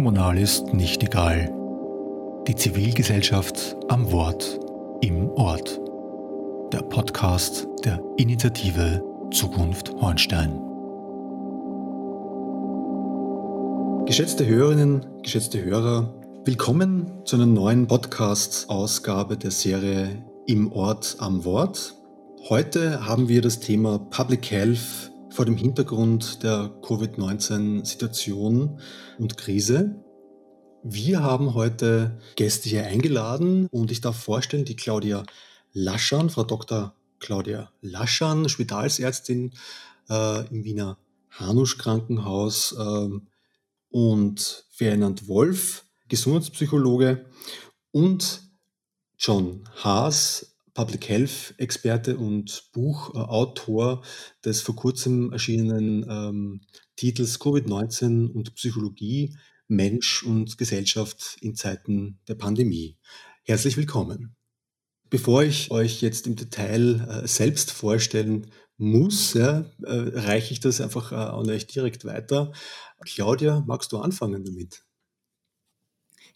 Kommunal ist nicht egal. Die Zivilgesellschaft am Wort im Ort. Der Podcast der Initiative Zukunft Hornstein. Geschätzte Hörerinnen, geschätzte Hörer, willkommen zu einer neuen Podcast-Ausgabe der Serie Im Ort am Wort. Heute haben wir das Thema Public Health vor dem Hintergrund der Covid-19-Situation und Krise. Wir haben heute Gäste hier eingeladen und ich darf vorstellen, die Claudia Laschan, Frau Dr. Claudia Laschan, Spitalsärztin äh, im Wiener Hanusch Krankenhaus äh, und Ferdinand Wolf, Gesundheitspsychologe und John Haas, Public Health Experte und Buchautor des vor kurzem erschienenen ähm, Titels Covid-19 und Psychologie, Mensch und Gesellschaft in Zeiten der Pandemie. Herzlich willkommen. Bevor ich euch jetzt im Detail äh, selbst vorstellen muss, ja, äh, reiche ich das einfach äh, an euch direkt weiter. Claudia, magst du anfangen damit?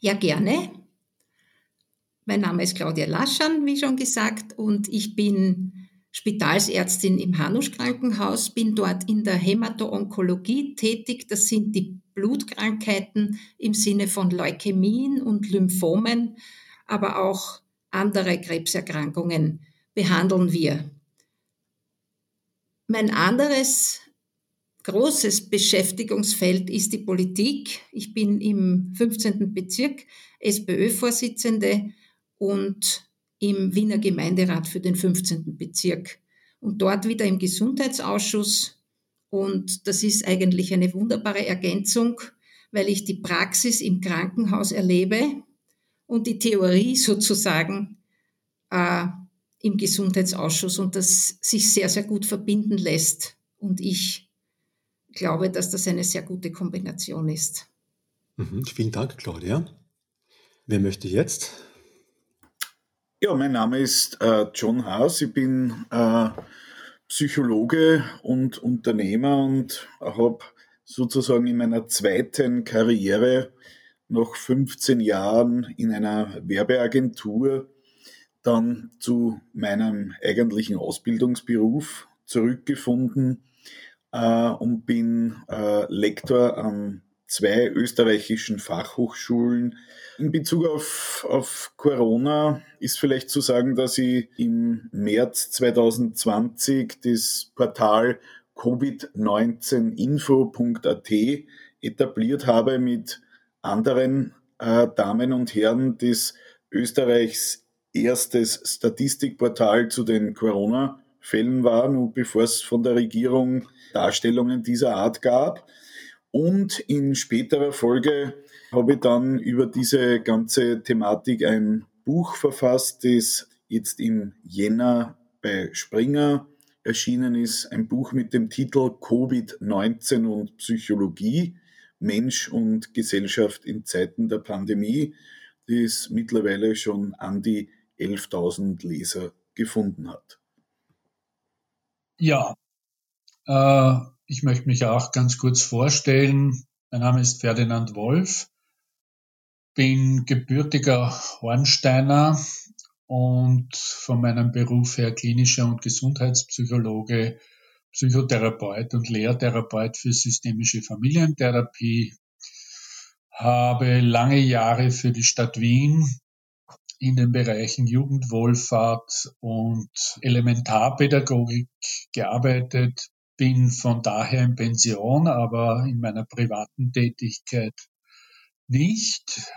Ja, gerne. Mein Name ist Claudia Laschan, wie schon gesagt, und ich bin Spitalsärztin im Hanusch Krankenhaus, bin dort in der Hämato-Onkologie tätig. Das sind die Blutkrankheiten im Sinne von Leukämien und Lymphomen, aber auch andere Krebserkrankungen behandeln wir. Mein anderes großes Beschäftigungsfeld ist die Politik. Ich bin im 15. Bezirk SPÖ-Vorsitzende und im Wiener Gemeinderat für den 15. Bezirk und dort wieder im Gesundheitsausschuss. Und das ist eigentlich eine wunderbare Ergänzung, weil ich die Praxis im Krankenhaus erlebe und die Theorie sozusagen äh, im Gesundheitsausschuss und das sich sehr, sehr gut verbinden lässt. Und ich glaube, dass das eine sehr gute Kombination ist. Mhm, vielen Dank, Claudia. Wer möchte jetzt? Ja, mein Name ist äh, John Haas. Ich bin äh, Psychologe und Unternehmer und habe sozusagen in meiner zweiten Karriere nach 15 Jahren in einer Werbeagentur dann zu meinem eigentlichen Ausbildungsberuf zurückgefunden äh, und bin äh, Lektor an zwei österreichischen Fachhochschulen. In Bezug auf, auf Corona ist vielleicht zu sagen, dass ich im März 2020 das Portal covid19info.at etabliert habe mit anderen äh, Damen und Herren des Österreichs erstes Statistikportal zu den Corona-Fällen war, nur bevor es von der Regierung Darstellungen dieser Art gab. Und in späterer Folge habe ich dann über diese ganze Thematik ein Buch verfasst, das jetzt im Jänner bei Springer erschienen ist. Ein Buch mit dem Titel Covid-19 und Psychologie, Mensch und Gesellschaft in Zeiten der Pandemie, das mittlerweile schon an die 11.000 Leser gefunden hat. Ja, äh, ich möchte mich auch ganz kurz vorstellen. Mein Name ist Ferdinand Wolf, bin gebürtiger Hornsteiner und von meinem Beruf her klinischer und Gesundheitspsychologe, Psychotherapeut und Lehrtherapeut für systemische Familientherapie, habe lange Jahre für die Stadt Wien in den Bereichen Jugendwohlfahrt und Elementarpädagogik gearbeitet, bin von daher in Pension, aber in meiner privaten Tätigkeit nicht.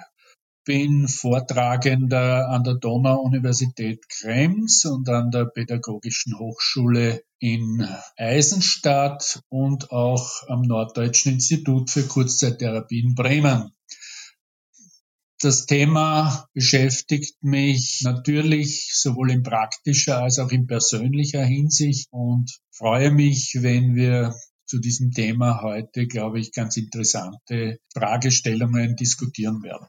Bin Vortragender an der Donau-Universität Krems und an der Pädagogischen Hochschule in Eisenstadt und auch am Norddeutschen Institut für Kurzzeittherapie in Bremen. Das Thema beschäftigt mich natürlich sowohl in praktischer als auch in persönlicher Hinsicht und freue mich, wenn wir zu diesem Thema heute, glaube ich, ganz interessante Fragestellungen diskutieren werden.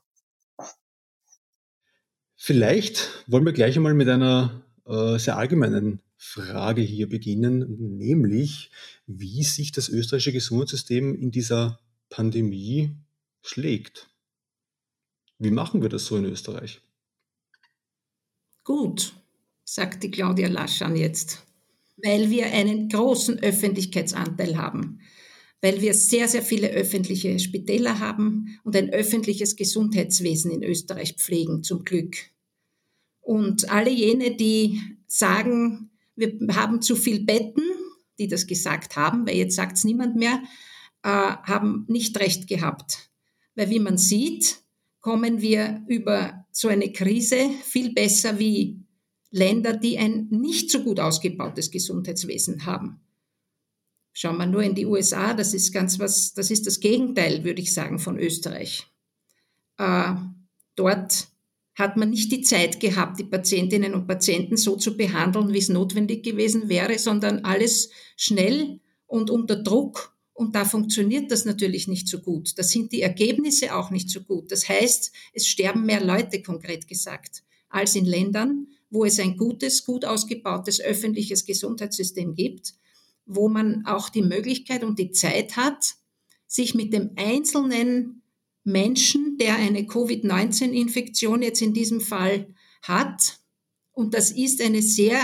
Vielleicht wollen wir gleich einmal mit einer äh, sehr allgemeinen Frage hier beginnen, nämlich wie sich das österreichische Gesundheitssystem in dieser Pandemie schlägt. Wie machen wir das so in Österreich? Gut, sagt die Claudia Laschan jetzt, weil wir einen großen Öffentlichkeitsanteil haben, weil wir sehr, sehr viele öffentliche Spitäler haben und ein öffentliches Gesundheitswesen in Österreich pflegen, zum Glück. Und alle jene, die sagen, wir haben zu viel Betten, die das gesagt haben, weil jetzt sagt es niemand mehr, äh, haben nicht recht gehabt. Weil wie man sieht, kommen wir über so eine Krise viel besser wie Länder, die ein nicht so gut ausgebautes Gesundheitswesen haben. Schauen wir nur in die USA, das ist ganz was, das ist das Gegenteil, würde ich sagen, von Österreich. Äh, dort hat man nicht die Zeit gehabt, die Patientinnen und Patienten so zu behandeln, wie es notwendig gewesen wäre, sondern alles schnell und unter Druck. Und da funktioniert das natürlich nicht so gut. Da sind die Ergebnisse auch nicht so gut. Das heißt, es sterben mehr Leute, konkret gesagt, als in Ländern, wo es ein gutes, gut ausgebautes öffentliches Gesundheitssystem gibt, wo man auch die Möglichkeit und die Zeit hat, sich mit dem einzelnen Menschen, der eine Covid-19-Infektion jetzt in diesem Fall hat. Und das ist eine sehr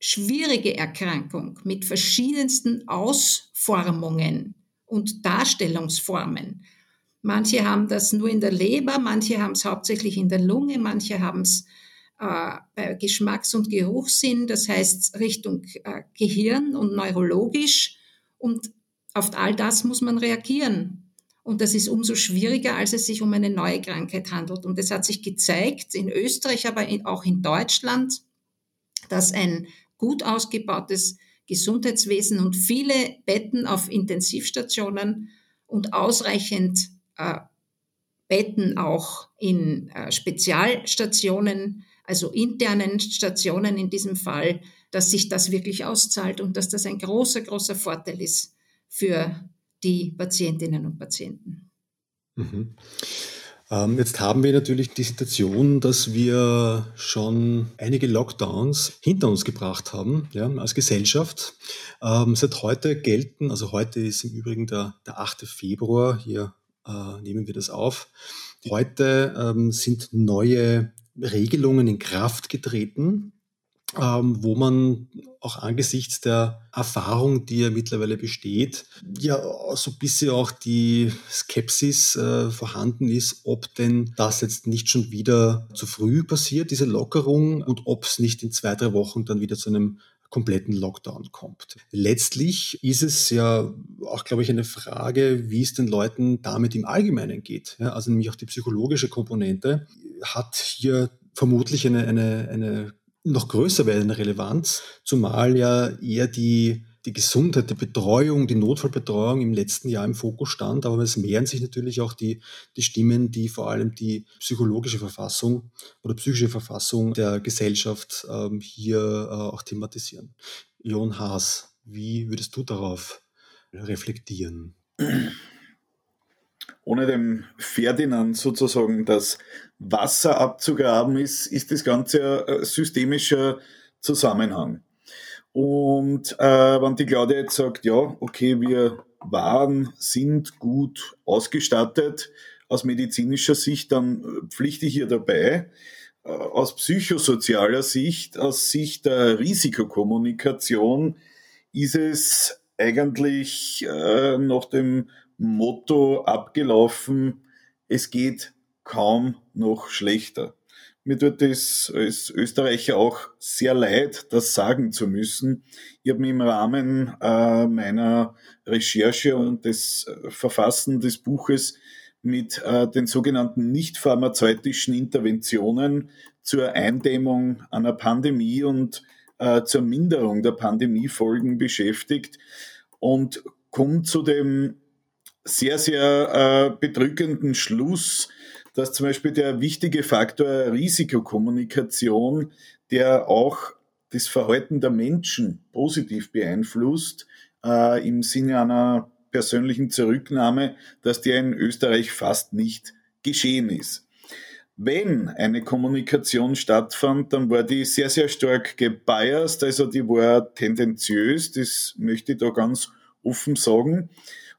schwierige Erkrankung mit verschiedensten Ausformungen und Darstellungsformen. Manche haben das nur in der Leber, manche haben es hauptsächlich in der Lunge, manche haben es äh, bei Geschmacks- und Geruchssinn, das heißt Richtung äh, Gehirn und neurologisch. Und auf all das muss man reagieren. Und das ist umso schwieriger, als es sich um eine neue Krankheit handelt. Und es hat sich gezeigt, in Österreich, aber auch in Deutschland, dass ein gut ausgebautes Gesundheitswesen und viele Betten auf Intensivstationen und ausreichend äh, Betten auch in äh, Spezialstationen, also internen Stationen in diesem Fall, dass sich das wirklich auszahlt und dass das ein großer, großer Vorteil ist für die Patientinnen und Patienten. Mhm. Ähm, jetzt haben wir natürlich die Situation, dass wir schon einige Lockdowns hinter uns gebracht haben ja, als Gesellschaft. Ähm, seit heute gelten, also heute ist im Übrigen der, der 8. Februar, hier äh, nehmen wir das auf. Heute ähm, sind neue Regelungen in Kraft getreten wo man auch angesichts der Erfahrung, die ja mittlerweile besteht, ja so ein bisschen auch die Skepsis äh, vorhanden ist, ob denn das jetzt nicht schon wieder zu früh passiert, diese Lockerung, und ob es nicht in zwei, drei Wochen dann wieder zu einem kompletten Lockdown kommt. Letztlich ist es ja auch, glaube ich, eine Frage, wie es den Leuten damit im Allgemeinen geht. Ja, also nämlich auch die psychologische Komponente hat hier vermutlich eine, eine, eine noch größer werdende Relevanz, zumal ja eher die, die Gesundheit, die Betreuung, die Notfallbetreuung im letzten Jahr im Fokus stand, aber es mehren sich natürlich auch die, die Stimmen, die vor allem die psychologische Verfassung oder psychische Verfassung der Gesellschaft ähm, hier äh, auch thematisieren. Jon Haas, wie würdest du darauf reflektieren? Ohne dem Ferdinand sozusagen das Wasser abzugraben, ist, ist das Ganze ein systemischer Zusammenhang. Und äh, wenn die Claudia jetzt sagt, ja, okay, wir waren, sind gut ausgestattet aus medizinischer Sicht, dann pflichte ich hier dabei. Äh, aus psychosozialer Sicht, aus Sicht der Risikokommunikation ist es eigentlich äh, nach dem Motto abgelaufen, es geht kaum noch schlechter. Mir tut es als Österreicher auch sehr leid, das sagen zu müssen. Ich habe mich im Rahmen äh, meiner Recherche und des äh, Verfassen des Buches mit äh, den sogenannten nicht pharmazeutischen Interventionen zur Eindämmung einer Pandemie und zur Minderung der Pandemiefolgen beschäftigt und komme zu dem sehr, sehr äh, bedrückenden Schluss, dass zum Beispiel der wichtige Faktor Risikokommunikation, der auch das Verhalten der Menschen positiv beeinflusst, äh, im Sinne einer persönlichen Zurücknahme, dass der in Österreich fast nicht geschehen ist. Wenn eine Kommunikation stattfand, dann war die sehr, sehr stark gebiased, also die war tendenziös, das möchte ich da ganz offen sagen.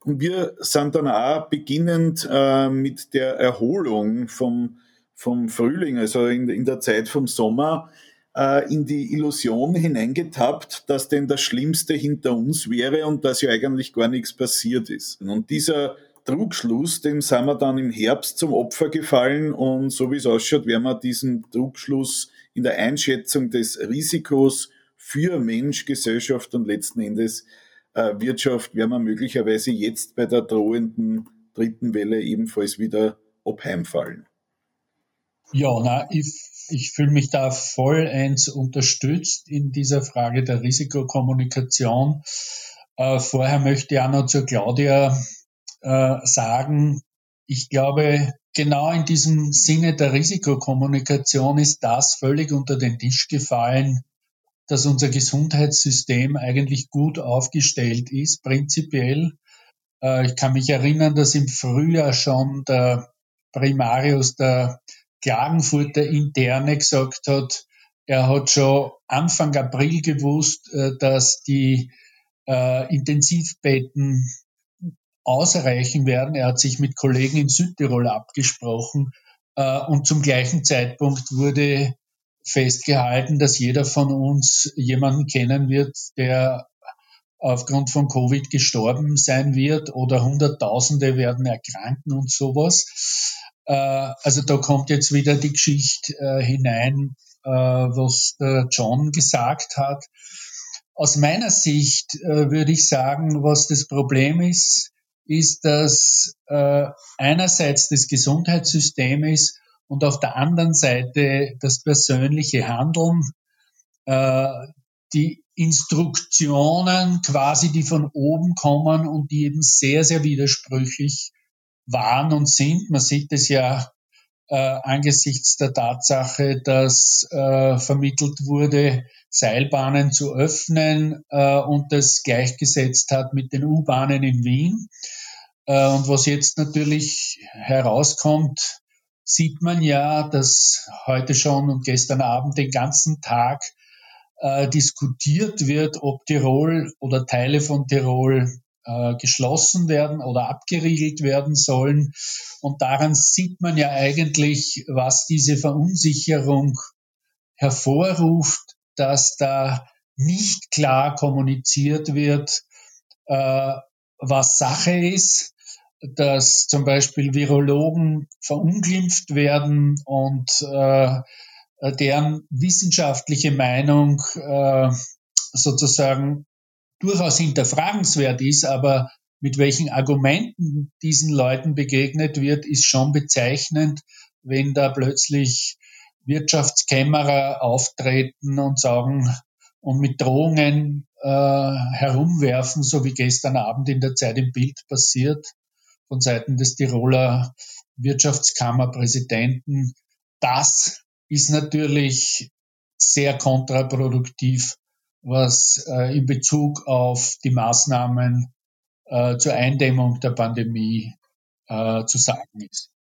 Und wir sind dann auch beginnend äh, mit der Erholung vom, vom Frühling, also in, in der Zeit vom Sommer, äh, in die Illusion hineingetappt, dass denn das Schlimmste hinter uns wäre und dass ja eigentlich gar nichts passiert ist. Und dieser Trugschluss, dem sind wir dann im Herbst zum Opfer gefallen und so wie es ausschaut, werden wir diesen Trugschluss in der Einschätzung des Risikos für Mensch, Gesellschaft und letzten Endes Wirtschaft, werden wir möglicherweise jetzt bei der drohenden dritten Welle ebenfalls wieder abheimfallen. Ja, na, ich, ich fühle mich da vollends unterstützt in dieser Frage der Risikokommunikation. Äh, vorher möchte ich auch noch zu Claudia äh, sagen, ich glaube, genau in diesem Sinne der Risikokommunikation ist das völlig unter den Tisch gefallen, dass unser Gesundheitssystem eigentlich gut aufgestellt ist, prinzipiell. Äh, ich kann mich erinnern, dass im Frühjahr schon der Primarius der Klagenfurter Interne gesagt hat, er hat schon Anfang April gewusst, äh, dass die äh, Intensivbetten ausreichen werden. Er hat sich mit Kollegen in Südtirol abgesprochen und zum gleichen Zeitpunkt wurde festgehalten, dass jeder von uns jemanden kennen wird, der aufgrund von Covid gestorben sein wird oder Hunderttausende werden erkranken und sowas. Äh, also da kommt jetzt wieder die Geschichte äh, hinein, äh, was John gesagt hat. Aus meiner Sicht würde ich sagen, was das Problem ist, ist, dass einerseits das Gesundheitssystem ist und auf der anderen Seite das persönliche Handeln, äh, die Instruktionen quasi, die von oben kommen und die eben sehr, sehr widersprüchlich waren und sind. Man sieht es ja äh, angesichts der Tatsache, dass äh, vermittelt wurde, Seilbahnen zu öffnen äh, und das gleichgesetzt hat mit den U-Bahnen in Wien. Äh, und was jetzt natürlich herauskommt, sieht man ja, dass heute schon und gestern Abend den ganzen Tag äh, diskutiert wird, ob Tirol oder Teile von Tirol äh, geschlossen werden oder abgeriegelt werden sollen. Und daran sieht man ja eigentlich, was diese Verunsicherung hervorruft, dass da nicht klar kommuniziert wird, äh, was Sache ist, dass zum Beispiel Virologen verunglimpft werden und äh, deren wissenschaftliche Meinung äh, sozusagen durchaus hinterfragenswert ist, aber mit welchen Argumenten diesen Leuten begegnet wird, ist schon bezeichnend, wenn da plötzlich Wirtschaftskämmerer auftreten und sagen und mit Drohungen äh, herumwerfen, so wie gestern Abend in der Zeit im Bild passiert, von Seiten des Tiroler Wirtschaftskammerpräsidenten. Das ist natürlich sehr kontraproduktiv, was äh, in Bezug auf die Maßnahmen äh, zur Eindämmung der Pandemie äh, zu sagen ist.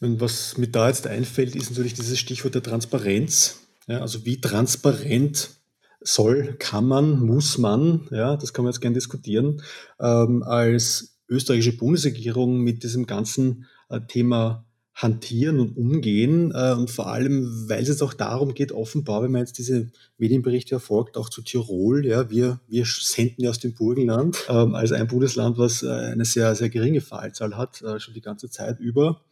Und was mir da jetzt einfällt, ist natürlich dieses Stichwort der Transparenz. Ja, also wie transparent soll, kann man, muss man, ja, das kann man jetzt gerne diskutieren, ähm, als österreichische Bundesregierung mit diesem ganzen äh, Thema hantieren und umgehen. Äh, und vor allem, weil es jetzt auch darum geht, offenbar, wenn man jetzt diese Medienberichte erfolgt, auch zu Tirol. Ja, wir, wir senden ja aus dem Burgenland ähm, als ein Bundesland, was äh, eine sehr, sehr geringe Fallzahl hat, schon die ganze Zeit über.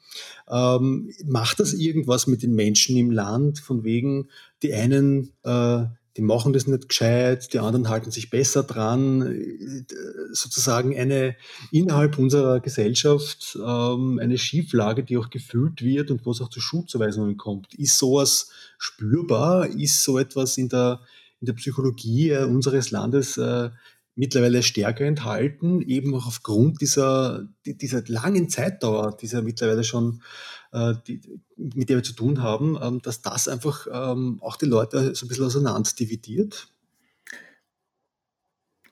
Ähm, macht das irgendwas mit den Menschen im Land, von wegen, die einen die machen das nicht gescheit, die anderen halten sich besser dran. Sozusagen eine innerhalb unserer Gesellschaft ähm, eine Schieflage, die auch gefüllt wird und wo es auch zu Schuldzuweisungen kommt. Ist sowas spürbar? Ist so etwas in der, in der Psychologie äh, unseres Landes äh, mittlerweile stärker enthalten, eben auch aufgrund dieser, dieser langen Zeitdauer, dieser mittlerweile schon die, mit der wir zu tun haben, ähm, dass das einfach ähm, auch die Leute so ein bisschen auseinander dividiert?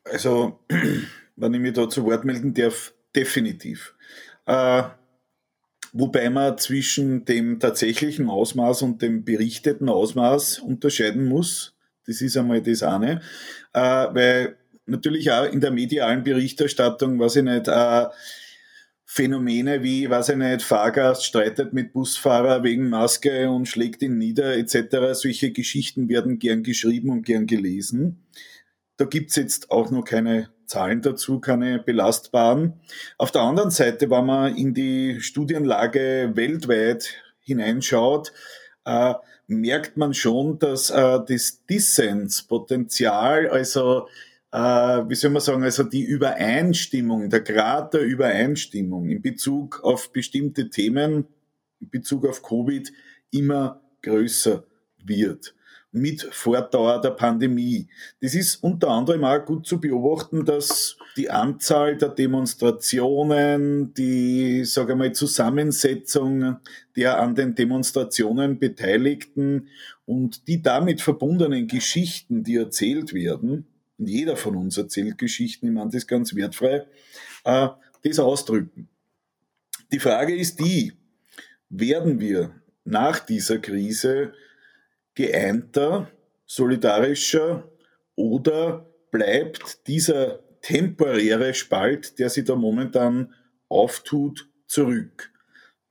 Also, wenn ich mich da zu Wort melden darf, definitiv. Äh, wobei man zwischen dem tatsächlichen Ausmaß und dem berichteten Ausmaß unterscheiden muss. Das ist einmal das eine. Äh, weil natürlich auch in der medialen Berichterstattung, was ich nicht, äh, Phänomene wie, weiß ich nicht, Fahrgast streitet mit Busfahrer wegen Maske und schlägt ihn nieder etc. Solche Geschichten werden gern geschrieben und gern gelesen. Da gibt's jetzt auch noch keine Zahlen dazu, keine belastbaren. Auf der anderen Seite, wenn man in die Studienlage weltweit hineinschaut, äh, merkt man schon, dass äh, das Dissenspotenzial, also äh, wie soll man sagen, also die Übereinstimmung, der Grad der Übereinstimmung in Bezug auf bestimmte Themen, in Bezug auf Covid immer größer wird mit Fortdauer der Pandemie. Das ist unter anderem auch gut zu beobachten, dass die Anzahl der Demonstrationen, die, sage ich mal, Zusammensetzung der an den Demonstrationen Beteiligten und die damit verbundenen Geschichten, die erzählt werden, jeder von uns erzählt Geschichten, ich meine das ganz wertfrei, äh, das ausdrücken. Die Frage ist die, werden wir nach dieser Krise geeinter, solidarischer oder bleibt dieser temporäre Spalt, der sich da momentan auftut, zurück?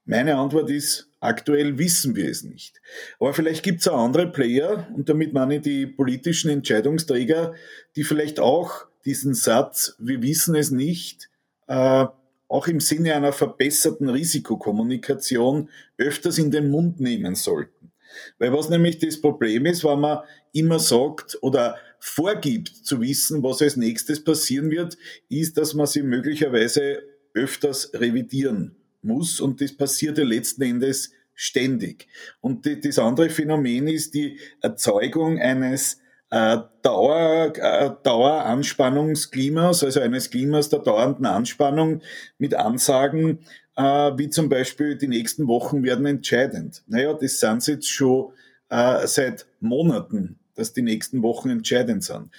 Meine Antwort ist, aktuell wissen wir es nicht. Aber vielleicht gibt es auch andere Player, und damit meine ich die politischen Entscheidungsträger, die vielleicht auch diesen Satz, wir wissen es nicht, äh, auch im Sinne einer verbesserten Risikokommunikation öfters in den Mund nehmen sollten. Weil was nämlich das Problem ist, wenn man immer sagt oder vorgibt zu wissen, was als nächstes passieren wird, ist, dass man sie möglicherweise öfters revidieren muss und das passiert ja letzten Endes ständig. Und die, das andere Phänomen ist die Erzeugung eines äh, Dauer, äh, Daueranspannungsklimas, also eines Klimas der dauernden Anspannung mit Ansagen, äh, wie zum Beispiel die nächsten Wochen werden entscheidend. Naja, das sind jetzt schon äh, seit Monaten, dass die nächsten Wochen entscheidend sind.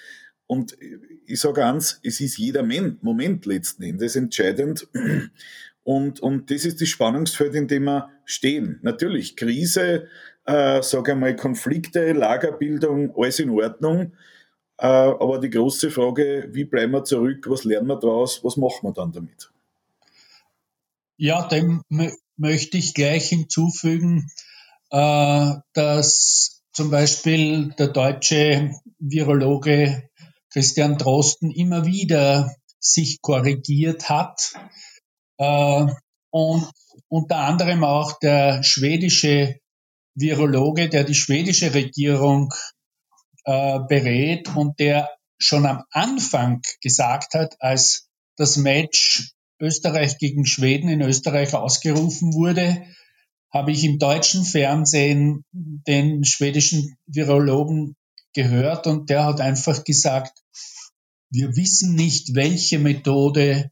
Und ich sage eins, es ist jeder Moment letzten Endes entscheidend. Und, und das ist das Spannungsfeld, in dem wir stehen. Natürlich, Krise, äh, sage ich mal, Konflikte, Lagerbildung, alles in Ordnung. Äh, aber die große Frage, wie bleiben wir zurück, was lernen wir daraus, was machen wir dann damit? Ja, dem möchte ich gleich hinzufügen, äh, dass zum Beispiel der deutsche Virologe Christian Drosten immer wieder sich korrigiert hat äh, und unter anderem auch der schwedische Virologe, der die schwedische Regierung äh, berät und der schon am Anfang gesagt hat, als das Match Österreich gegen Schweden in Österreich ausgerufen wurde, habe ich im deutschen Fernsehen den schwedischen Virologen gehört und der hat einfach gesagt, wir wissen nicht, welche Methode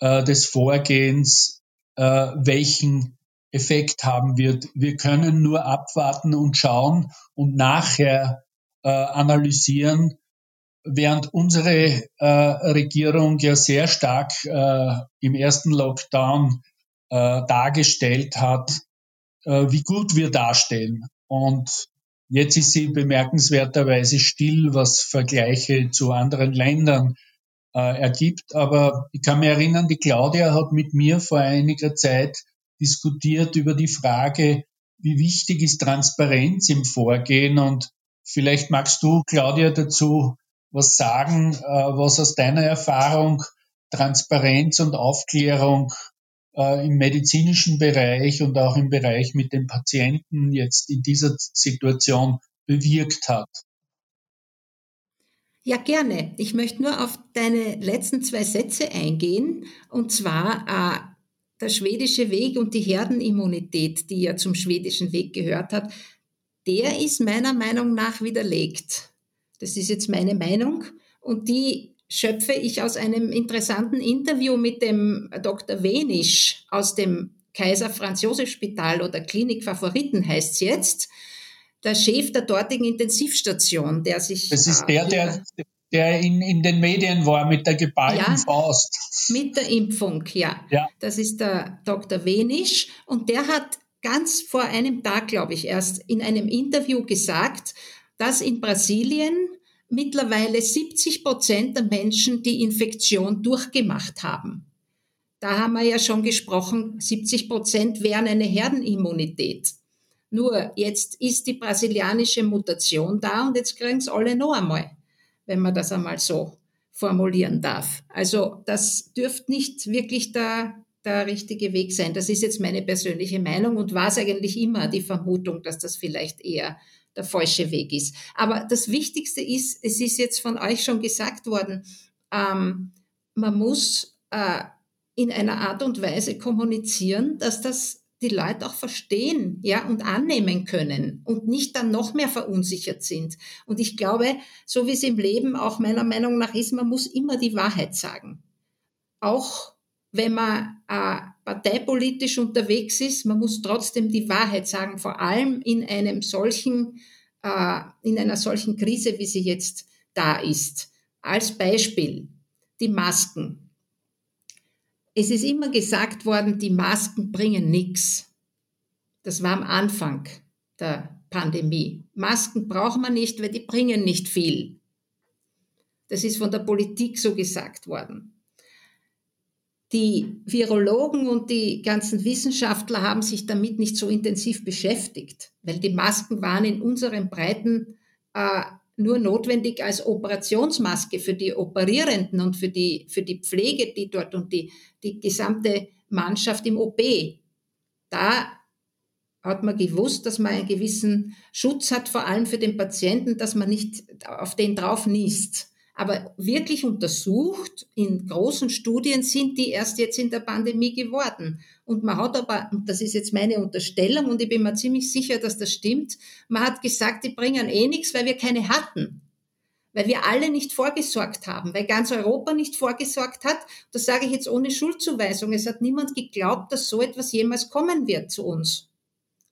äh, des Vorgehens äh, welchen Effekt haben wird. Wir können nur abwarten und schauen und nachher äh, analysieren, während unsere äh, Regierung ja sehr stark äh, im ersten Lockdown äh, dargestellt hat, äh, wie gut wir dastehen. Und jetzt ist sie bemerkenswerterweise still, was Vergleiche zu anderen Ländern äh, ergibt. Aber ich kann mich erinnern, die Claudia hat mit mir vor einiger Zeit diskutiert über die Frage, wie wichtig ist Transparenz im Vorgehen und vielleicht magst du, Claudia, dazu was sagen, äh, was aus deiner Erfahrung Transparenz und Aufklärung äh, im medizinischen Bereich und auch im Bereich mit den Patienten jetzt in dieser Situation bewirkt hat. Ja, gerne. Ich möchte nur auf deine letzten zwei Sätze eingehen, und zwar äh, der schwedische Weg und die Herdenimmunität, die ja zum schwedischen Weg gehört hat, der ist meiner Meinung nach widerlegt. Das ist jetzt meine Meinung und die schöpfe ich aus einem interessanten Interview mit dem Dr. Wenisch aus dem Kaiser Franz Josef Spital oder Klinik Favoriten heißt es jetzt der Chef der dortigen Intensivstation, der sich. Das ist der, der, der in, in den Medien war mit der geballten ja, Faust. Mit der Impfung, ja. ja. Das ist der Dr. Wenisch und der hat ganz vor einem Tag, glaube ich, erst in einem Interview gesagt, dass in Brasilien mittlerweile 70 Prozent der Menschen die Infektion durchgemacht haben. Da haben wir ja schon gesprochen, 70 Prozent wären eine Herdenimmunität. Nur jetzt ist die brasilianische Mutation da und jetzt kriegen es alle noch einmal, wenn man das einmal so formulieren darf. Also das dürfte nicht wirklich der, der richtige Weg sein. Das ist jetzt meine persönliche Meinung und war es eigentlich immer die Vermutung, dass das vielleicht eher der falsche Weg ist. Aber das Wichtigste ist, es ist jetzt von euch schon gesagt worden, ähm, man muss äh, in einer Art und Weise kommunizieren, dass das die Leute auch verstehen, ja, und annehmen können und nicht dann noch mehr verunsichert sind. Und ich glaube, so wie es im Leben auch meiner Meinung nach ist, man muss immer die Wahrheit sagen. Auch wenn man äh, parteipolitisch unterwegs ist, man muss trotzdem die Wahrheit sagen, vor allem in einem solchen, äh, in einer solchen Krise, wie sie jetzt da ist. Als Beispiel die Masken. Es ist immer gesagt worden, die Masken bringen nichts. Das war am Anfang der Pandemie. Masken braucht man nicht, weil die bringen nicht viel. Das ist von der Politik so gesagt worden. Die Virologen und die ganzen Wissenschaftler haben sich damit nicht so intensiv beschäftigt, weil die Masken waren in unseren Breiten äh, nur notwendig als Operationsmaske für die Operierenden und für die, für die Pflege, die dort und die, die gesamte Mannschaft im OP. Da hat man gewusst, dass man einen gewissen Schutz hat, vor allem für den Patienten, dass man nicht auf den drauf niest. Aber wirklich untersucht in großen Studien sind die erst jetzt in der Pandemie geworden. Und man hat aber, das ist jetzt meine Unterstellung und ich bin mir ziemlich sicher, dass das stimmt, man hat gesagt, die bringen eh nichts, weil wir keine hatten. Weil wir alle nicht vorgesorgt haben, weil ganz Europa nicht vorgesorgt hat. Das sage ich jetzt ohne Schuldzuweisung. Es hat niemand geglaubt, dass so etwas jemals kommen wird zu uns.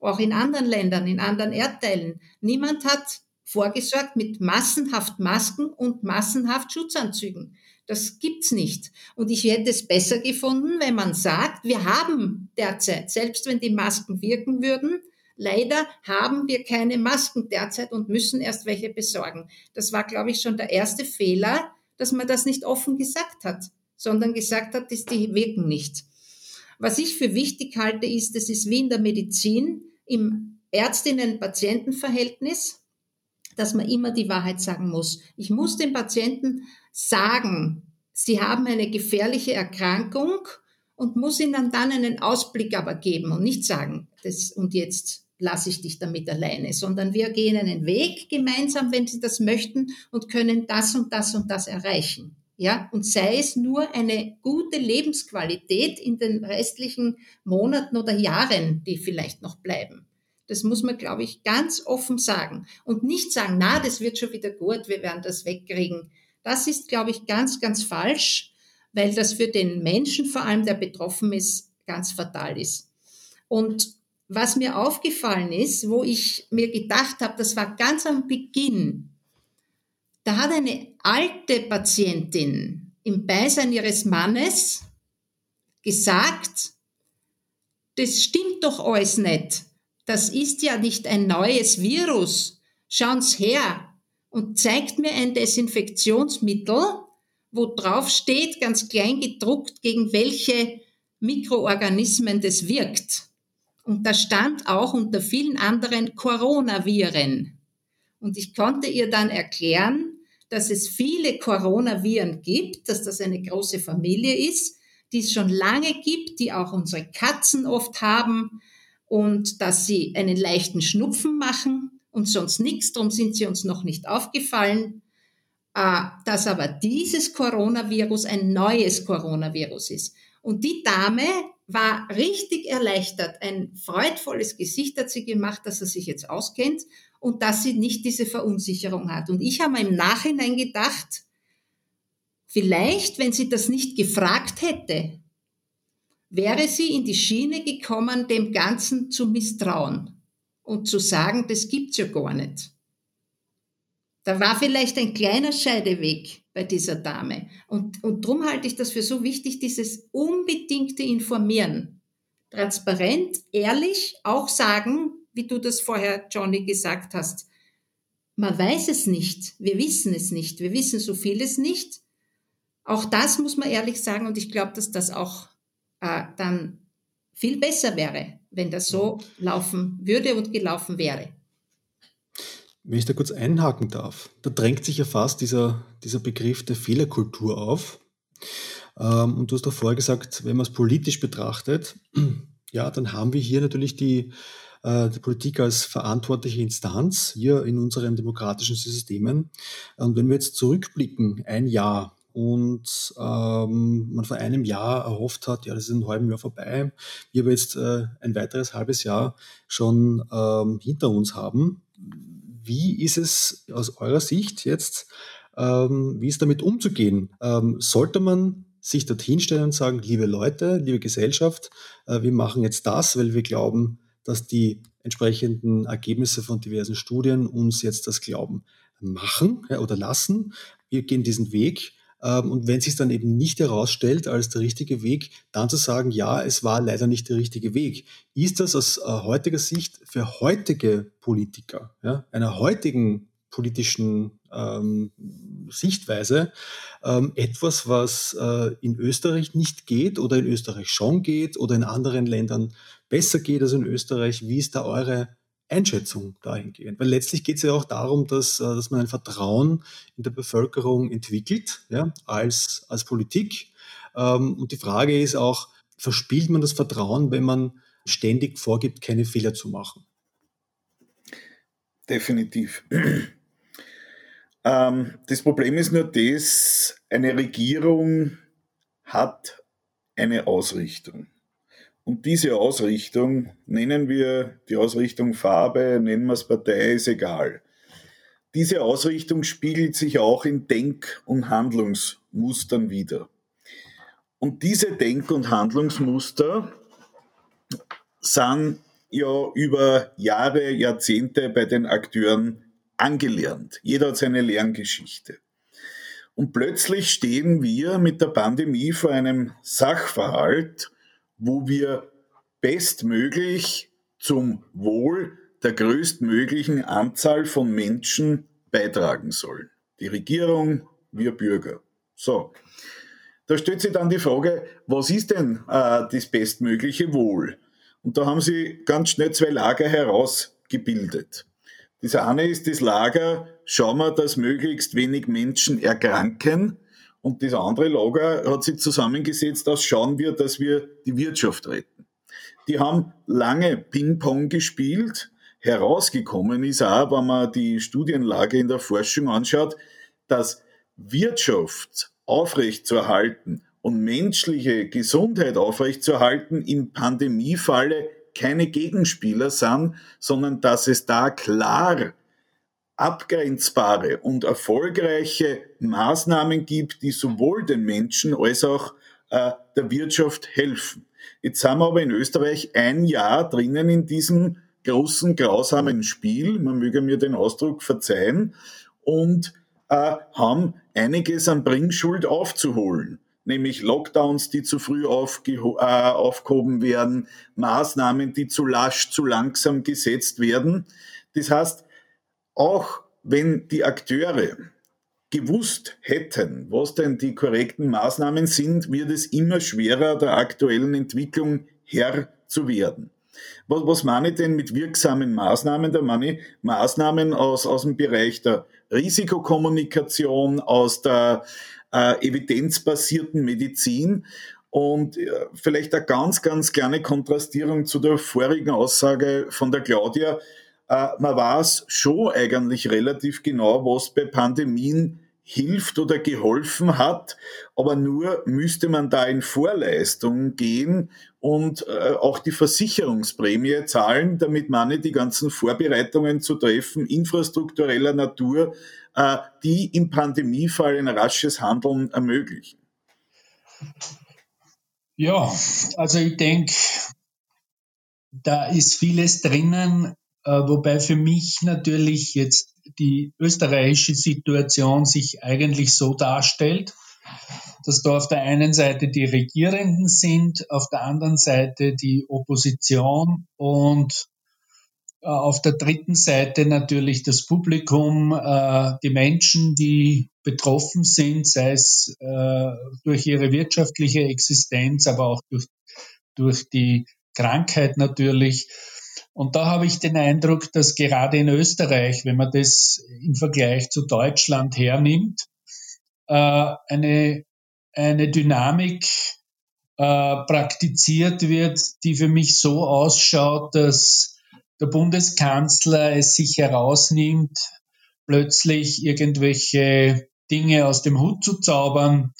Auch in anderen Ländern, in anderen Erdteilen. Niemand hat vorgesorgt mit massenhaft Masken und massenhaft Schutzanzügen. Das gibt's nicht. Und ich hätte es besser gefunden, wenn man sagt, wir haben derzeit, selbst wenn die Masken wirken würden, leider haben wir keine Masken derzeit und müssen erst welche besorgen. Das war, glaube ich, schon der erste Fehler, dass man das nicht offen gesagt hat, sondern gesagt hat, dass die wirken nicht. Was ich für wichtig halte, ist, es ist wie in der Medizin im Ärztinnen-Patienten-Verhältnis dass man immer die Wahrheit sagen muss. Ich muss den Patienten sagen, sie haben eine gefährliche Erkrankung und muss ihnen dann einen Ausblick aber geben und nicht sagen, das, und jetzt lasse ich dich damit alleine, sondern wir gehen einen Weg gemeinsam, wenn sie das möchten und können das und das und das erreichen. Ja, und sei es nur eine gute Lebensqualität in den restlichen Monaten oder Jahren, die vielleicht noch bleiben. Das muss man, glaube ich, ganz offen sagen. Und nicht sagen, na, das wird schon wieder gut, wir werden das wegkriegen. Das ist, glaube ich, ganz, ganz falsch, weil das für den Menschen vor allem, der betroffen ist, ganz fatal ist. Und was mir aufgefallen ist, wo ich mir gedacht habe, das war ganz am Beginn, da hat eine alte Patientin im Beisein ihres Mannes gesagt, das stimmt doch alles nicht das ist ja nicht ein neues Virus. Schauen's her und zeigt mir ein Desinfektionsmittel, wo drauf steht, ganz klein gedruckt, gegen welche Mikroorganismen das wirkt. Und da stand auch unter vielen anderen Coronaviren. Und ich konnte ihr dann erklären, dass es viele Coronaviren gibt, dass das eine große Familie ist, die es schon lange gibt, die auch unsere Katzen oft haben, und dass sie einen leichten Schnupfen machen und sonst nichts, darum sind sie uns noch nicht aufgefallen, äh, dass aber dieses Coronavirus ein neues Coronavirus ist. Und die Dame war richtig erleichtert. Ein freudvolles Gesicht hat sie gemacht, dass er sich jetzt auskennt und dass sie nicht diese Verunsicherung hat. Und ich habe im Nachhinein gedacht, vielleicht, wenn sie das nicht gefragt hätte, wäre sie in die Schiene gekommen, dem Ganzen zu misstrauen und zu sagen, das gibt's ja gar nicht. Da war vielleicht ein kleiner Scheideweg bei dieser Dame. Und, und darum halte ich das für so wichtig, dieses unbedingte Informieren. Transparent, ehrlich, auch sagen, wie du das vorher, Johnny, gesagt hast. man weiß es nicht. Wir wissen es nicht. Wir wissen so vieles nicht. Auch das muss man ehrlich sagen. Und ich glaube, dass das auch äh, dann viel besser wäre, wenn das so laufen würde und gelaufen wäre. Wenn ich da kurz einhaken darf, da drängt sich ja fast dieser, dieser Begriff der Fehlerkultur auf. Ähm, und du hast doch vorher gesagt, wenn man es politisch betrachtet, ja, dann haben wir hier natürlich die, äh, die Politik als verantwortliche Instanz hier in unseren demokratischen Systemen. Und wenn wir jetzt zurückblicken, ein Jahr, und ähm, man vor einem Jahr erhofft hat, ja, das ist ein halben Jahr vorbei, wir aber jetzt äh, ein weiteres halbes Jahr schon ähm, hinter uns haben. Wie ist es aus eurer Sicht jetzt, ähm, wie ist damit umzugehen? Ähm, sollte man sich dorthin stellen und sagen, liebe Leute, liebe Gesellschaft, äh, wir machen jetzt das, weil wir glauben, dass die entsprechenden Ergebnisse von diversen Studien uns jetzt das Glauben machen ja, oder lassen. Wir gehen diesen Weg. Ähm, und wenn es sich dann eben nicht herausstellt als der richtige Weg, dann zu sagen, ja, es war leider nicht der richtige Weg. Ist das aus äh, heutiger Sicht für heutige Politiker, ja, einer heutigen politischen ähm, Sichtweise ähm, etwas, was äh, in Österreich nicht geht oder in Österreich schon geht oder in anderen Ländern besser geht als in Österreich. Wie ist da eure Einschätzung dahingehend? Weil letztlich geht es ja auch darum, dass, äh, dass man ein Vertrauen in der Bevölkerung entwickelt, ja, als, als Politik. Ähm, und die Frage ist auch, verspielt man das Vertrauen, wenn man ständig vorgibt, keine Fehler zu machen? Definitiv. Ähm, das Problem ist nur das, eine Regierung hat eine Ausrichtung. Und diese Ausrichtung, nennen wir die Ausrichtung Farbe, nennen wir es Partei, ist egal. Diese Ausrichtung spiegelt sich auch in Denk- und Handlungsmustern wider. Und diese Denk- und Handlungsmuster sind ja über Jahre, Jahrzehnte bei den Akteuren angelernt. Jeder hat seine Lerngeschichte. Und plötzlich stehen wir mit der Pandemie vor einem Sachverhalt, wo wir bestmöglich zum Wohl der größtmöglichen Anzahl von Menschen beitragen sollen. Die Regierung, wir Bürger. So. Da stellt sich dann die Frage, was ist denn äh, das bestmögliche Wohl? Und da haben sie ganz schnell zwei Lager herausgebildet. Das eine ist das Lager, schauen wir, dass möglichst wenig Menschen erkranken. Und das andere Lager hat sich zusammengesetzt aus, schauen wir, dass wir die Wirtschaft retten. Die haben lange Ping-Pong gespielt. Herausgekommen ist auch, wenn man die Studienlage in der Forschung anschaut, dass Wirtschaft aufrechtzuerhalten und menschliche Gesundheit aufrechtzuerhalten im Pandemiefalle keine Gegenspieler sind, sondern dass es da klar abgrenzbare und erfolgreiche Maßnahmen gibt, die sowohl den Menschen als auch äh, der Wirtschaft helfen. Jetzt sind wir aber in Österreich ein Jahr drinnen in diesem großen, grausamen Spiel, man möge mir den Ausdruck verzeihen, und äh, haben einiges an Bringschuld aufzuholen nämlich Lockdowns, die zu früh äh, aufgehoben werden, Maßnahmen, die zu lasch, zu langsam gesetzt werden. Das heißt, auch wenn die Akteure gewusst hätten, was denn die korrekten Maßnahmen sind, wird es immer schwerer, der aktuellen Entwicklung Herr zu werden. Was, was meine ich denn mit wirksamen Maßnahmen? Da meine ich Maßnahmen aus, aus dem Bereich der Risikokommunikation, aus der äh, evidenzbasierten Medizin. Und äh, vielleicht eine ganz, ganz kleine Kontrastierung zu der vorigen Aussage von der Claudia. Äh, man weiß schon eigentlich relativ genau, was bei Pandemien hilft oder geholfen hat, aber nur müsste man da in Vorleistung gehen und äh, auch die Versicherungsprämie zahlen, damit man die ganzen Vorbereitungen zu treffen, infrastruktureller Natur, äh, die im Pandemiefall ein rasches Handeln ermöglichen. Ja, also ich denke, da ist vieles drinnen, wobei für mich natürlich jetzt die österreichische Situation sich eigentlich so darstellt, dass da auf der einen Seite die Regierenden sind, auf der anderen Seite die Opposition und Äh, auf der dritten Seite natürlich das Publikum, äh, die Menschen, die betroffen sind, sei es äh, durch ihre wirtschaftliche Existenz, aber auch durch, durch die Krankheit natürlich. Und da habe ich den Eindruck, dass gerade in Österreich, wenn man das im Vergleich zu Deutschland hernimmt, eine, eine Dynamik praktiziert wird, die für mich so ausschaut, dass der Bundeskanzler es sich herausnimmt, plötzlich irgendwelche Dinge aus dem Hut zu zaubern.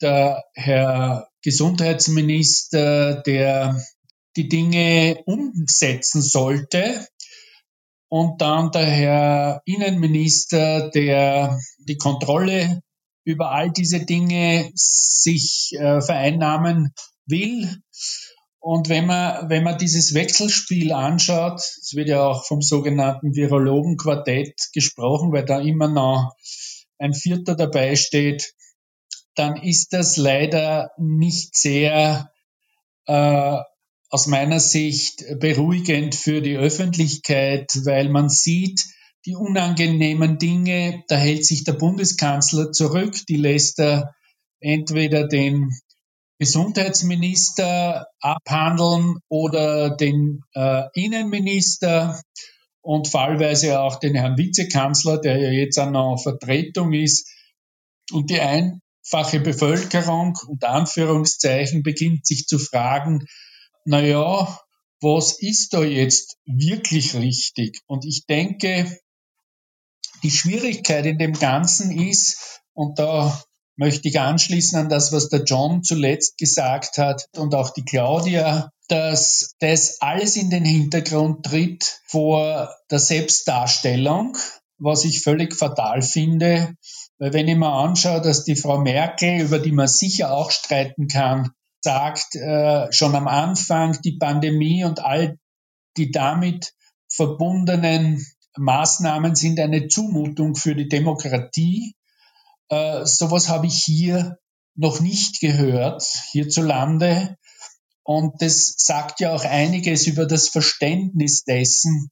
Der Herr Gesundheitsminister, der die Dinge umsetzen sollte. Und dann der Herr Innenminister, der die Kontrolle über all diese Dinge sich äh, vereinnahmen will. Und wenn man, wenn man dieses Wechselspiel anschaut, es wird ja auch vom sogenannten Virologenquartett gesprochen, weil da immer noch ein Vierter dabei steht, dann ist das leider nicht sehr äh, aus meiner Sicht beruhigend für die Öffentlichkeit, weil man sieht, die unangenehmen Dinge, da hält sich der Bundeskanzler zurück, die lässt er entweder den Gesundheitsminister abhandeln oder den äh, Innenminister und fallweise auch den Herrn Vizekanzler, der ja jetzt auch noch Vertretung ist. Und die einfache Bevölkerung, unter Anführungszeichen, beginnt sich zu fragen, na ja, was ist da jetzt wirklich richtig? Und ich denke, die Schwierigkeit in dem Ganzen ist, und da möchte ich anschließen an das, was der John zuletzt gesagt hat und auch die Claudia, dass das alles in den Hintergrund tritt vor der Selbstdarstellung, was ich völlig fatal finde. Weil wenn ich mir anschaue, dass die Frau Merkel, über die man sicher auch streiten kann, sagt, äh, schon am Anfang die Pandemie und all die damit verbundenen Maßnahmen sind eine Zumutung für die Demokratie, äh, sowas habe ich hier noch nicht gehört, hierzulande. Und das sagt ja auch einiges über das Verständnis dessen,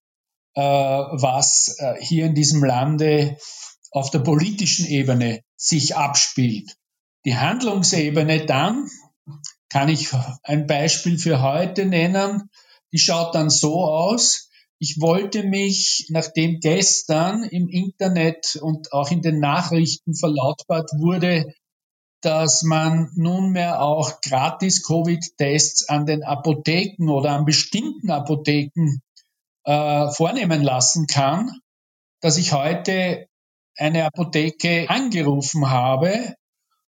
äh, was äh, hier in diesem Lande auf der politischen Ebene sich abspielt. Die Handlungsebene dann, kann ich ein Beispiel für heute nennen, die schaut dann so aus, ich wollte mich, nachdem gestern im Internet und auch in den Nachrichten verlautbart wurde, dass man nunmehr auch gratis Covid-Tests an den Apotheken oder an bestimmten Apotheken äh, vornehmen lassen kann, dass ich heute eine Apotheke angerufen habe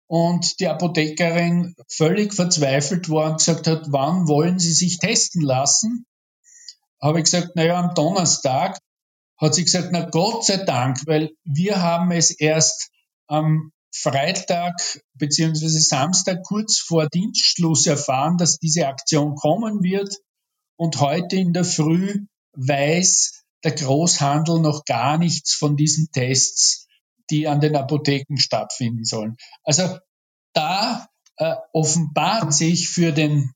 und die Apothekerin völlig verzweifelt war und gesagt hat, wann wollen Sie sich testen lassen? habe ich gesagt, naja, am Donnerstag hat sie gesagt, na Gott sei Dank, weil wir haben es erst am Freitag beziehungsweise Samstag kurz vor Dienstschluss erfahren, dass diese Aktion kommen wird. Und heute in der Früh weiß der Großhandel noch gar nichts von diesen Tests, die an den Apotheken stattfinden sollen. Also da äh, offenbart sich für den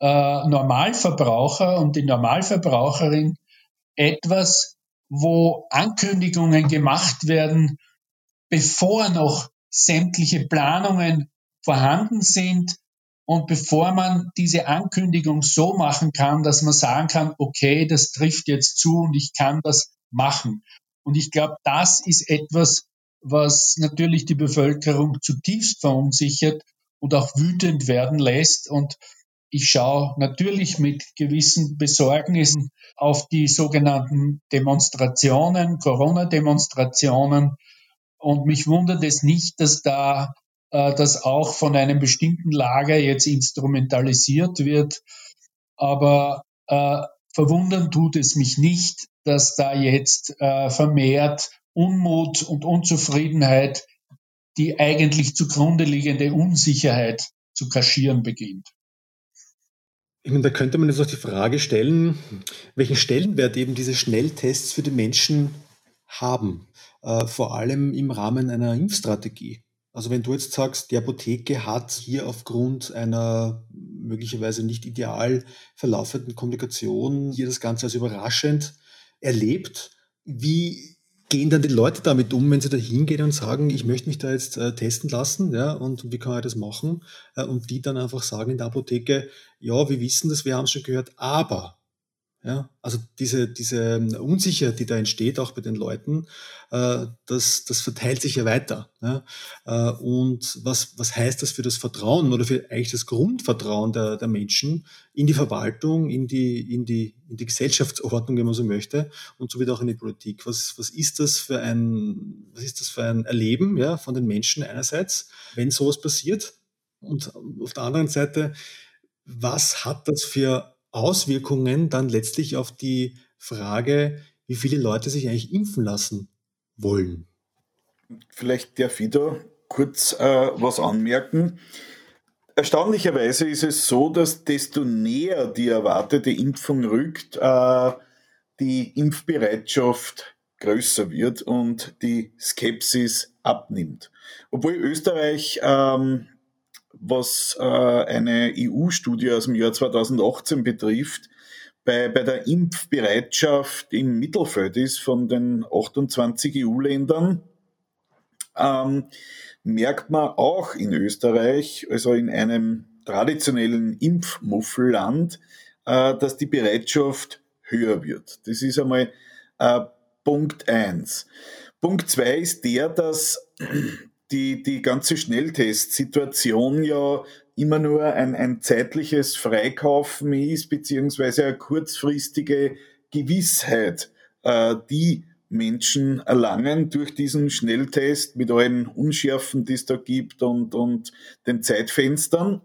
äh, Normalverbraucher und die Normalverbraucherin etwas, wo Ankündigungen gemacht werden, bevor noch sämtliche Planungen vorhanden sind und bevor man diese Ankündigung so machen kann, dass man sagen kann, okay, das trifft jetzt zu und ich kann das machen. Und ich glaube, das ist etwas, was natürlich die Bevölkerung zutiefst verunsichert und auch wütend werden lässt. Und ich schaue natürlich mit gewissen Besorgnissen auf die sogenannten Demonstrationen, Corona-Demonstrationen. Und mich wundert es nicht, dass da äh, das auch von einem bestimmten Lager jetzt instrumentalisiert wird. Aber äh, verwundern tut es mich nicht, dass da jetzt äh, vermehrt Unmut und Unzufriedenheit, die eigentlich zugrunde liegende Unsicherheit zu kaschieren beginnt. Ich meine, da könnte man jetzt auch die Frage stellen, welchen Stellenwert eben diese Schnelltests für die Menschen haben, äh, vor allem im Rahmen einer Impfstrategie. Also wenn du jetzt sagst, die Apotheke hat hier aufgrund einer möglicherweise nicht ideal verlaufenden Kommunikation hier das Ganze als überraschend erlebt. Wie gehen dann die Leute damit um, wenn sie da hingehen und sagen, ich möchte mich da jetzt äh, testen lassen, ja, und wie kann ich das machen? Äh, und die dann einfach sagen in der Apotheke, ja, wir wissen das, wir haben es schon gehört, aber ja, also diese, diese ähm, Unsicherheit, die da entsteht, auch bei den Leuten, äh, das, das verteilt sich ja weiter. Ja? Äh, und was, was heißt das für das Vertrauen oder für eigentlich das Grundvertrauen der, der Menschen in die Verwaltung, in die, in, die, in die Gesellschaftsordnung, wenn man so möchte, und so wie auch in die Politik? Was, was ist das für ein, was ist das für ein Erleben ja, von den Menschen einerseits, wenn sowas passiert? Und auf der anderen Seite, was hat das für Auswirkungen dann letztlich auf die Frage, wie viele Leute sich eigentlich impfen lassen wollen. Vielleicht darf ich da kurz äh, was anmerken. Erstaunlicherweise ist es so, dass desto näher die erwartete Impfung rückt, äh, die Impfbereitschaft größer wird und die Skepsis abnimmt. Obwohl Österreich ähm, was äh, eine EU-Studie aus dem Jahr 2018 betrifft, bei, bei der Impfbereitschaft im Mittelfeld ist von den 28 EU-Ländern, ähm, merkt man auch in Österreich, also in einem traditionellen Impfmuffelland, äh, dass die Bereitschaft höher wird. Das ist einmal äh, Punkt eins. Punkt zwei ist der, dass die, die ganze Schnelltestsituation ja immer nur ein, ein zeitliches Freikaufen ist, beziehungsweise eine kurzfristige Gewissheit, äh, die Menschen erlangen durch diesen Schnelltest mit allen Unschärfen, die es da gibt und, und den Zeitfenstern.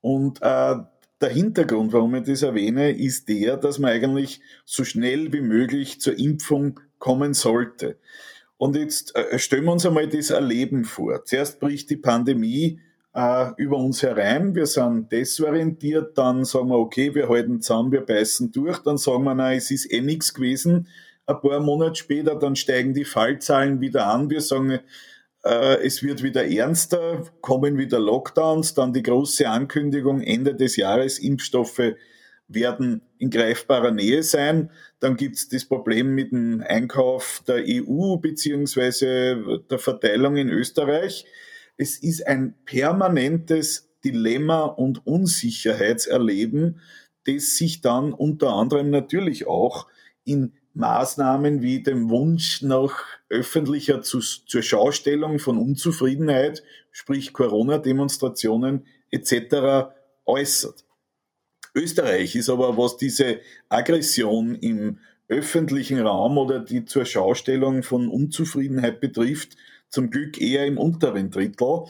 Und äh, der Hintergrund, warum ich das erwähne, ist der, dass man eigentlich so schnell wie möglich zur Impfung kommen sollte. Und jetzt äh, stellen wir uns einmal das Erleben vor. Zuerst bricht die Pandemie äh, über uns herein, wir sind desorientiert, dann sagen wir, okay, wir halten zusammen, wir beißen durch, dann sagen wir, nein, es ist eh nichts gewesen. Ein paar Monate später, dann steigen die Fallzahlen wieder an, wir sagen, äh, es wird wieder ernster, kommen wieder Lockdowns, dann die große Ankündigung Ende des Jahres, Impfstoffe werden in greifbarer Nähe sein. Dann gibt es das Problem mit dem Einkauf der EU beziehungsweise der Verteilung in Österreich. Es ist ein permanentes Dilemma und Unsicherheitserleben, das sich dann unter anderem natürlich auch in Maßnahmen wie dem Wunsch nach öffentlicher zu, zur Schaustellung von Unzufriedenheit, sprich Corona-Demonstrationen etc. äußert. Österreich ist aber, was diese Aggression im öffentlichen Raum oder die zur Schaustellung von Unzufriedenheit betrifft, zum Glück eher im unteren Drittel.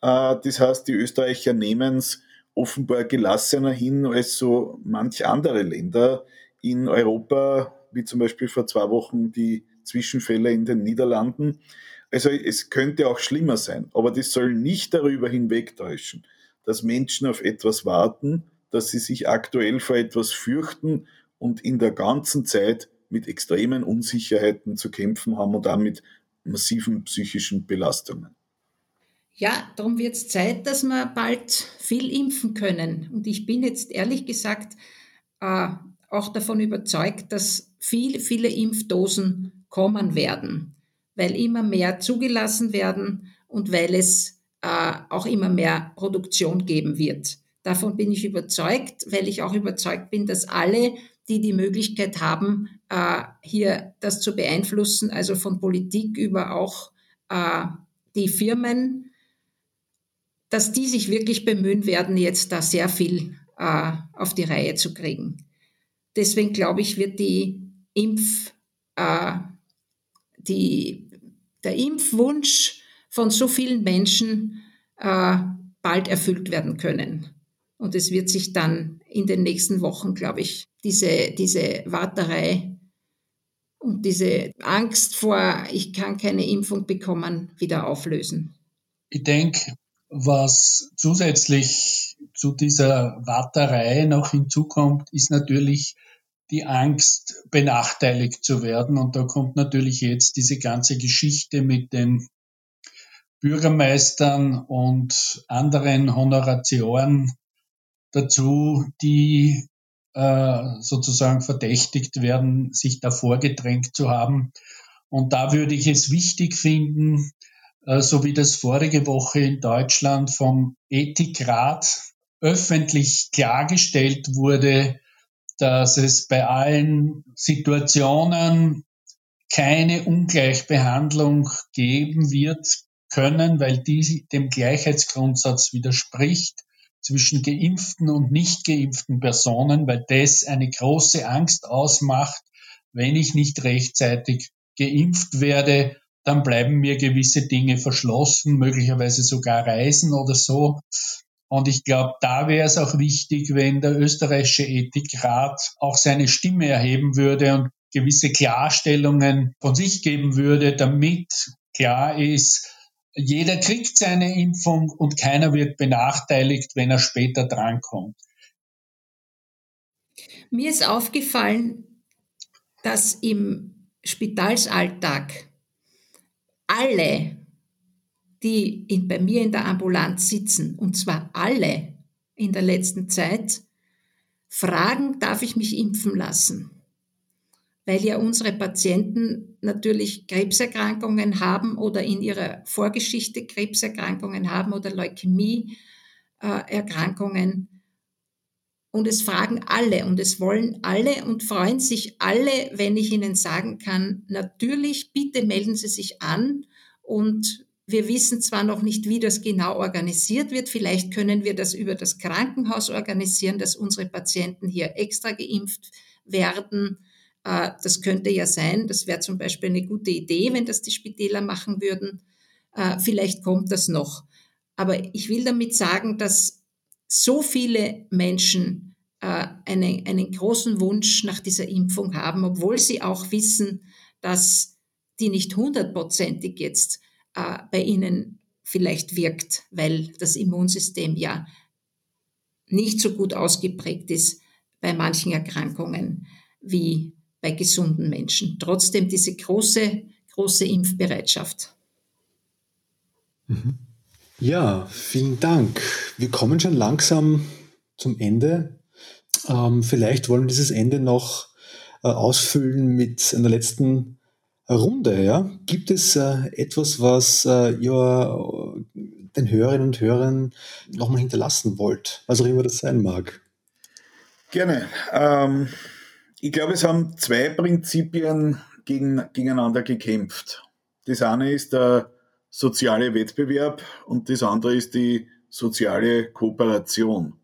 Äh, das heißt, die Österreicher nehmen es offenbar gelassener hin als so manch andere Länder in Europa, wie zum Beispiel vor zwei Wochen die Zwischenfälle in den Niederlanden. Also es könnte auch schlimmer sein, aber das soll nicht darüber hinwegtäuschen, dass Menschen auf etwas warten, dass sie sich aktuell vor etwas fürchten und in der ganzen Zeit mit extremen Unsicherheiten zu kämpfen haben und damit massiven psychischen Belastungen. Ja, darum wird es Zeit, dass wir bald viel impfen können. Und ich bin jetzt ehrlich gesagt äh, auch davon überzeugt, dass viel, viele Impfdosen kommen werden, weil immer mehr zugelassen werden und weil es äh, auch immer mehr Produktion geben wird. Davon bin ich überzeugt, weil ich auch überzeugt bin, dass alle, die die Möglichkeit haben, äh, hier das zu beeinflussen, also von Politik über auch äh, die Firmen, dass die sich wirklich bemühen werden, jetzt da sehr viel äh, auf die Reihe zu kriegen. Deswegen glaube ich, wird die Impf, die, der Impfwunsch von so vielen Menschen bald erfüllt werden können. Und es wird sich dann in den nächsten Wochen, glaube ich, diese, diese Warterei und diese Angst vor, ich kann keine Impfung bekommen, wieder auflösen. Ich denke, was zusätzlich zu dieser Warterei noch hinzukommt, ist natürlich die Angst, benachteiligt zu werden. Und da kommt natürlich jetzt diese ganze Geschichte mit den Bürgermeistern und anderen Honoratioren dazu, die äh, sozusagen verdächtigt werden, sich davor gedrängt zu haben. Und da würde ich es wichtig finden, äh, so wie das vorige Woche in Deutschland vom Ethikrat öffentlich klargestellt wurde, dass es bei allen Situationen keine Ungleichbehandlung geben wird können, weil die dem Gleichheitsgrundsatz widerspricht zwischen geimpften und nicht geimpften Personen, weil das eine große Angst ausmacht, wenn ich nicht rechtzeitig geimpft werde, dann bleiben mir gewisse Dinge verschlossen, möglicherweise sogar Reisen oder so. Und ich glaube, da wäre es auch wichtig, wenn der österreichische Ethikrat auch seine Stimme erheben würde und gewisse Klarstellungen von sich geben würde, damit klar ist, jeder kriegt seine Impfung und keiner wird benachteiligt, wenn er später drankommt. Mir ist aufgefallen, dass im Spitalsalltag alle, die in, bei mir in der Ambulanz sitzen, und zwar alle in der letzten Zeit, fragen, darf ich mich impfen lassen? Weil ja unsere Patienten natürlich Krebserkrankungen haben oder in ihrer Vorgeschichte Krebserkrankungen haben oder Leukämie-Erkrankungen. Und es fragen alle und es wollen alle und freuen sich alle, wenn ich ihnen sagen kann, natürlich, bitte melden Sie sich an und wir wissen zwar noch nicht, wie das genau organisiert wird. Vielleicht können wir das über das Krankenhaus organisieren, dass unsere Patienten hier extra geimpft werden. Äh, das könnte ja sein. Das wäre zum Beispiel eine gute Idee, wenn das die Spitäler machen würden. Äh, vielleicht kommt das noch. Aber ich will damit sagen, dass so viele Menschen äh, einen, einen großen Wunsch nach dieser Impfung haben, obwohl sie auch wissen, dass die nicht hundertprozentig jetzt bei ihnen vielleicht wirkt, weil das Immunsystem ja nicht so gut ausgeprägt ist bei manchen Erkrankungen wie bei gesunden Menschen. Trotzdem diese große, große Impfbereitschaft. Mhm. Ja, vielen Dank. Wir kommen schon langsam zum Ende. Ähm, vielleicht wollen wir dieses Ende noch äh, ausfüllen mit einer letzten Runde. Ja? Gibt es äh, etwas, was äh, ihr den Hörerinnen und Hörern nochmal hinterlassen wollt, was auch immer das sein mag? Gerne. Ähm, ich glaube, es haben zwei Prinzipien gegen, gegeneinander gekämpft. Das eine ist der soziale Wettbewerb und das andere ist die soziale Kooperation.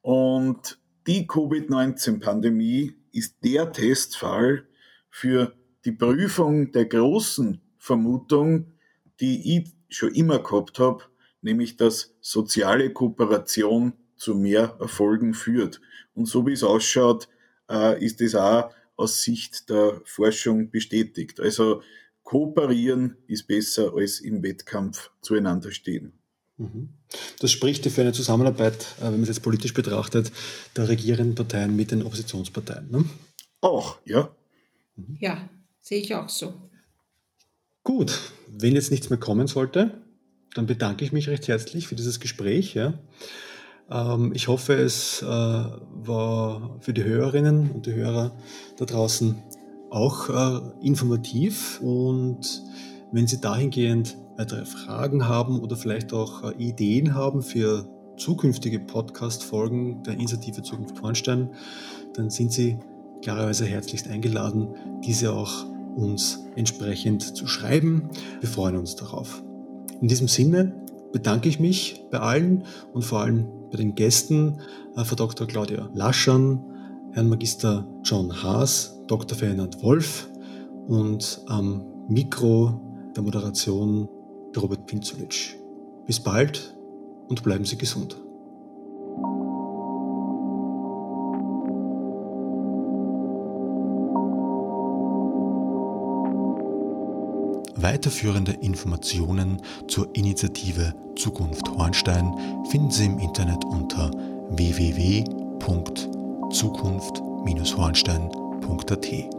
Und die Covid-19-Pandemie ist der Testfall für die Prüfung der großen Vermutung, die ich schon immer gehabt habe, nämlich dass soziale Kooperation zu mehr Erfolgen führt. Und so wie es ausschaut, ist es auch aus Sicht der Forschung bestätigt. Also kooperieren ist besser als im Wettkampf zueinander stehen. Mhm. Das spricht für eine Zusammenarbeit, äh, wenn man es jetzt politisch betrachtet, der regierenden Parteien mit den Oppositionsparteien. Ne? Auch, ja. Mhm. Ja, sehe ich auch so. Gut, wenn jetzt nichts mehr kommen sollte, dann bedanke ich mich recht herzlich für dieses Gespräch. Ja. Ähm, ich hoffe, es äh, war für die Hörerinnen und die Hörer da draußen auch äh, informativ und wenn Sie dahingehend weitere Fragen haben oder vielleicht auch äh, Ideen haben für zukünftige Podcast-Folgen der Initiative Zukunft Hornstein, dann sind Sie klarerweise herzlichst eingeladen, diese auch uns entsprechend zu schreiben. Wir freuen uns darauf. In diesem Sinne bedanke ich mich bei allen und vor allem bei den Gästen, äh, Frau Dr. Claudia Laschern, Herrn Magister John Haas, Dr. Ferdinand Wolf und am Mikro der Moderation Robert Pinzulic. Bis bald und bleiben Sie gesund. Weiterführende Informationen zur Initiative Zukunft Hornstein finden Sie im Internet unter www.zukunft-hornstein.at.